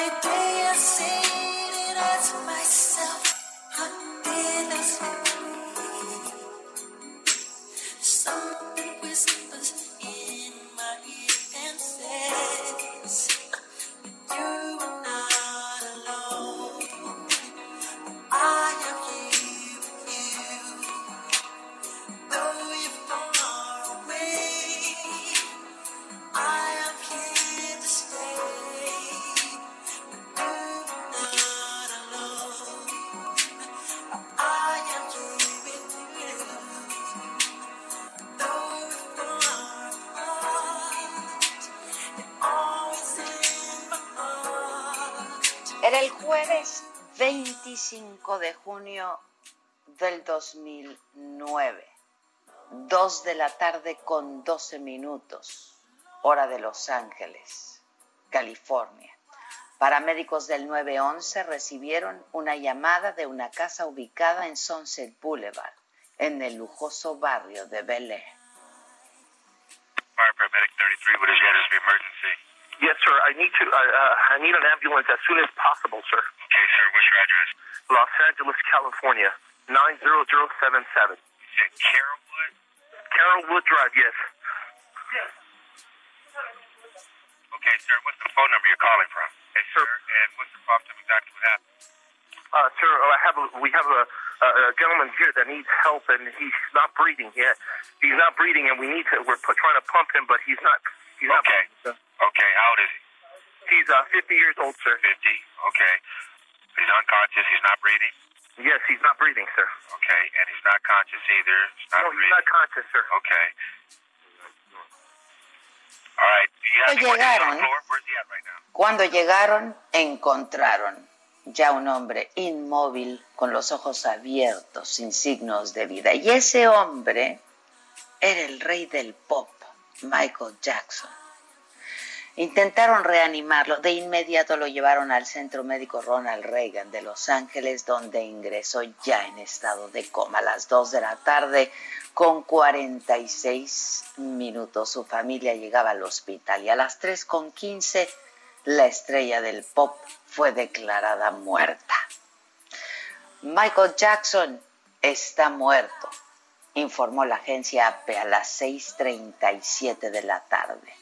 Every day I say Era el jueves 25 de junio del 2009, 2 de la tarde con 12 minutos, hora de Los Ángeles, California. Paramédicos del 911 recibieron una llamada de una casa ubicada en Sunset Boulevard, en el lujoso barrio de Bel Air. Fire paramedic 33, what is your emergency? Yes, sir. I need to. Uh, uh, I need an ambulance as soon as possible, sir. Okay, sir, what's your address? Los Angeles, California, nine zero zero seven seven. You said Carrollwood? Carrollwood Drive. Yes. Yes. Okay, sir, what's the phone number you're calling from? Okay, sir, and what's the problem? Tell exactly what happened. Uh, sir, I have a, we have a, a, a gentleman here that needs help, and he's not breathing yet. He's not breathing, and we need to. We're pu- trying to pump him, but he's not. He's not Okay. breathing, sir. Okay, how old is he? He's uh, 50 years old, sir. 50. Okay. He's unconscious. He's not breathing. Yes, he's not breathing, sir. Okay, and he's not conscious either. He's not No, he's breathing. not conscious, sir. Okay. All right. Do you have on llegaron. the floor? Where's he at right now? Cuando llegaron, encontraron ya un hombre inmóvil con los ojos abiertos, sin signos de vida. Y ese hombre era el rey del pop, Michael Jackson. Intentaron reanimarlo, de inmediato lo llevaron al Centro Médico Ronald Reagan de Los Ángeles, donde ingresó ya en estado de coma a las 2 de la tarde con 46 minutos. Su familia llegaba al hospital y a las 3 con 15 la estrella del pop fue declarada muerta. Michael Jackson está muerto, informó la agencia AP a las 6.37 de la tarde.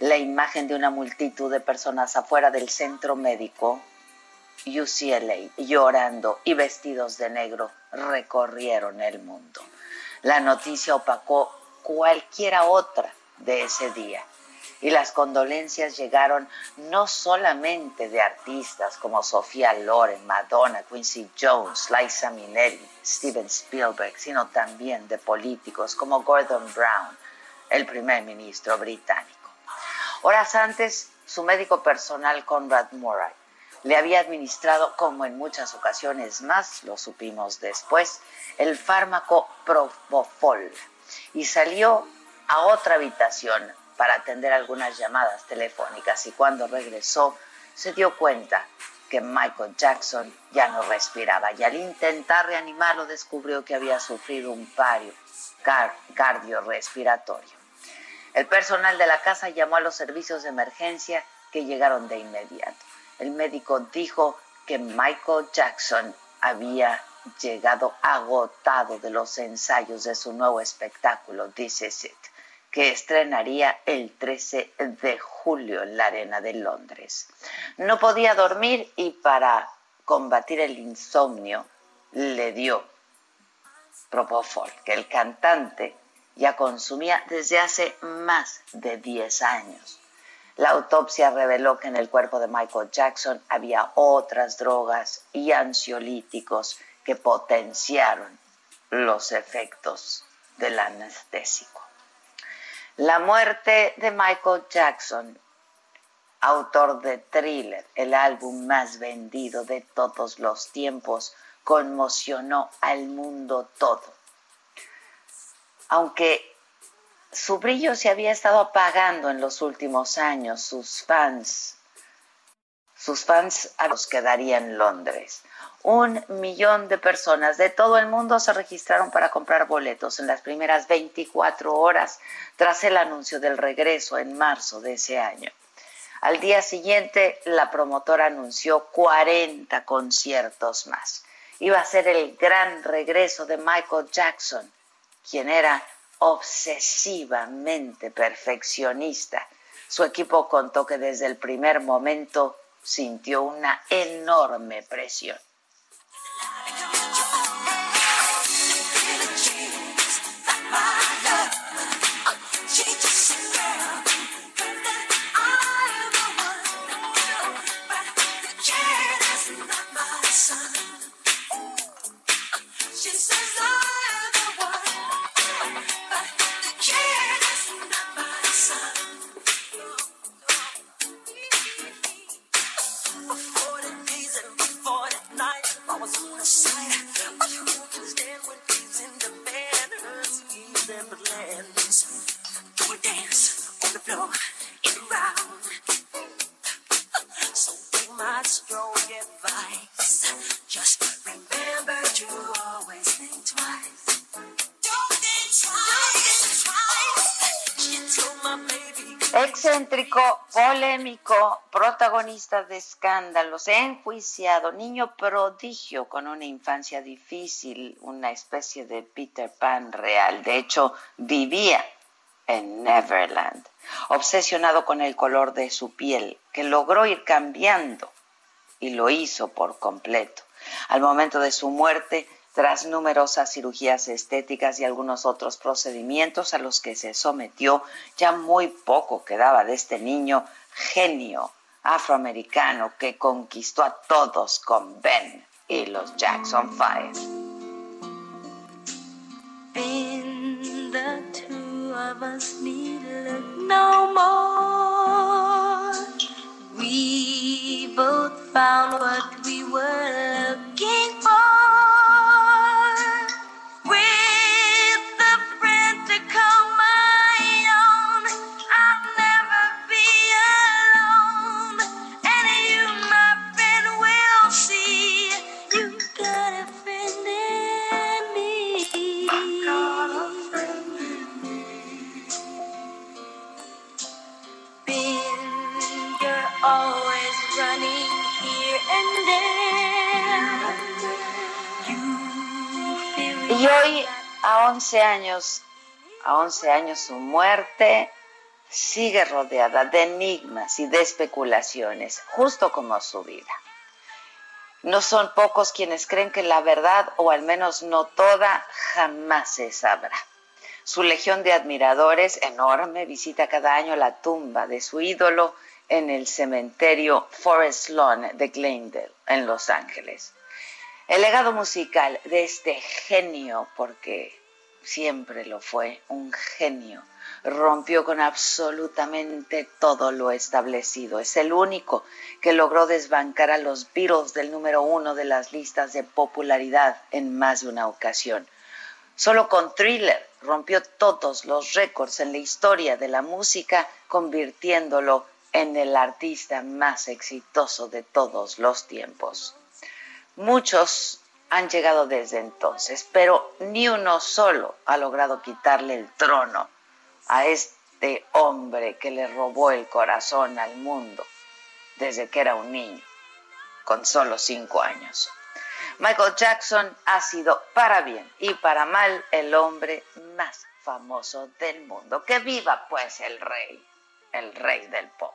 La imagen de una multitud de personas afuera del centro médico UCLA llorando y vestidos de negro recorrieron el mundo. La noticia opacó cualquiera otra de ese día y las condolencias llegaron no solamente de artistas como Sofía Loren, Madonna, Quincy Jones, Liza Minnelli, Steven Spielberg, sino también de políticos como Gordon Brown, el primer ministro británico. Horas antes, su médico personal, Conrad Murray, le había administrado, como en muchas ocasiones más, lo supimos después, el fármaco Propofol y salió a otra habitación para atender algunas llamadas telefónicas y cuando regresó se dio cuenta que Michael Jackson ya no respiraba y al intentar reanimarlo descubrió que había sufrido un pario cardiorrespiratorio. El personal de la casa llamó a los servicios de emergencia que llegaron de inmediato. El médico dijo que Michael Jackson había llegado agotado de los ensayos de su nuevo espectáculo, This Is It, que estrenaría el 13 de julio en la Arena de Londres. No podía dormir y para combatir el insomnio le dio Propofol, que el cantante ya consumía desde hace más de 10 años. La autopsia reveló que en el cuerpo de Michael Jackson había otras drogas y ansiolíticos que potenciaron los efectos del anestésico. La muerte de Michael Jackson, autor de Thriller, el álbum más vendido de todos los tiempos, conmocionó al mundo todo. Aunque su brillo se había estado apagando en los últimos años, sus fans, sus fans a los quedaría en Londres. Un millón de personas de todo el mundo se registraron para comprar boletos en las primeras 24 horas tras el anuncio del regreso en marzo de ese año. Al día siguiente, la promotora anunció 40 conciertos más. Iba a ser el gran regreso de Michael Jackson, quien era obsesivamente perfeccionista. Su equipo contó que desde el primer momento sintió una enorme presión. the silence. Excéntrico, polémico, protagonista de escándalos, enjuiciado, niño prodigio con una infancia difícil, una especie de Peter Pan real. De hecho, vivía en Neverland, obsesionado con el color de su piel, que logró ir cambiando y lo hizo por completo. Al momento de su muerte, tras numerosas cirugías estéticas y algunos otros procedimientos a los que se sometió, ya muy poco quedaba de este niño genio afroamericano que conquistó a todos con Ben y los Jackson Five. Y hoy, a 11 años, a 11 años su muerte sigue rodeada de enigmas y de especulaciones, justo como su vida. No son pocos quienes creen que la verdad, o al menos no toda, jamás se sabrá. Su legión de admiradores enorme visita cada año la tumba de su ídolo en el cementerio Forest Lawn de Glendale, en Los Ángeles. El legado musical de este genio, porque siempre lo fue, un genio, rompió con absolutamente todo lo establecido. Es el único que logró desbancar a los Beatles del número uno de las listas de popularidad en más de una ocasión. Solo con Thriller rompió todos los récords en la historia de la música, convirtiéndolo en el artista más exitoso de todos los tiempos. Muchos han llegado desde entonces, pero ni uno solo ha logrado quitarle el trono a este hombre que le robó el corazón al mundo desde que era un niño, con solo cinco años. Michael Jackson ha sido para bien y para mal el hombre más famoso del mundo. Que viva pues el rey, el rey del pop.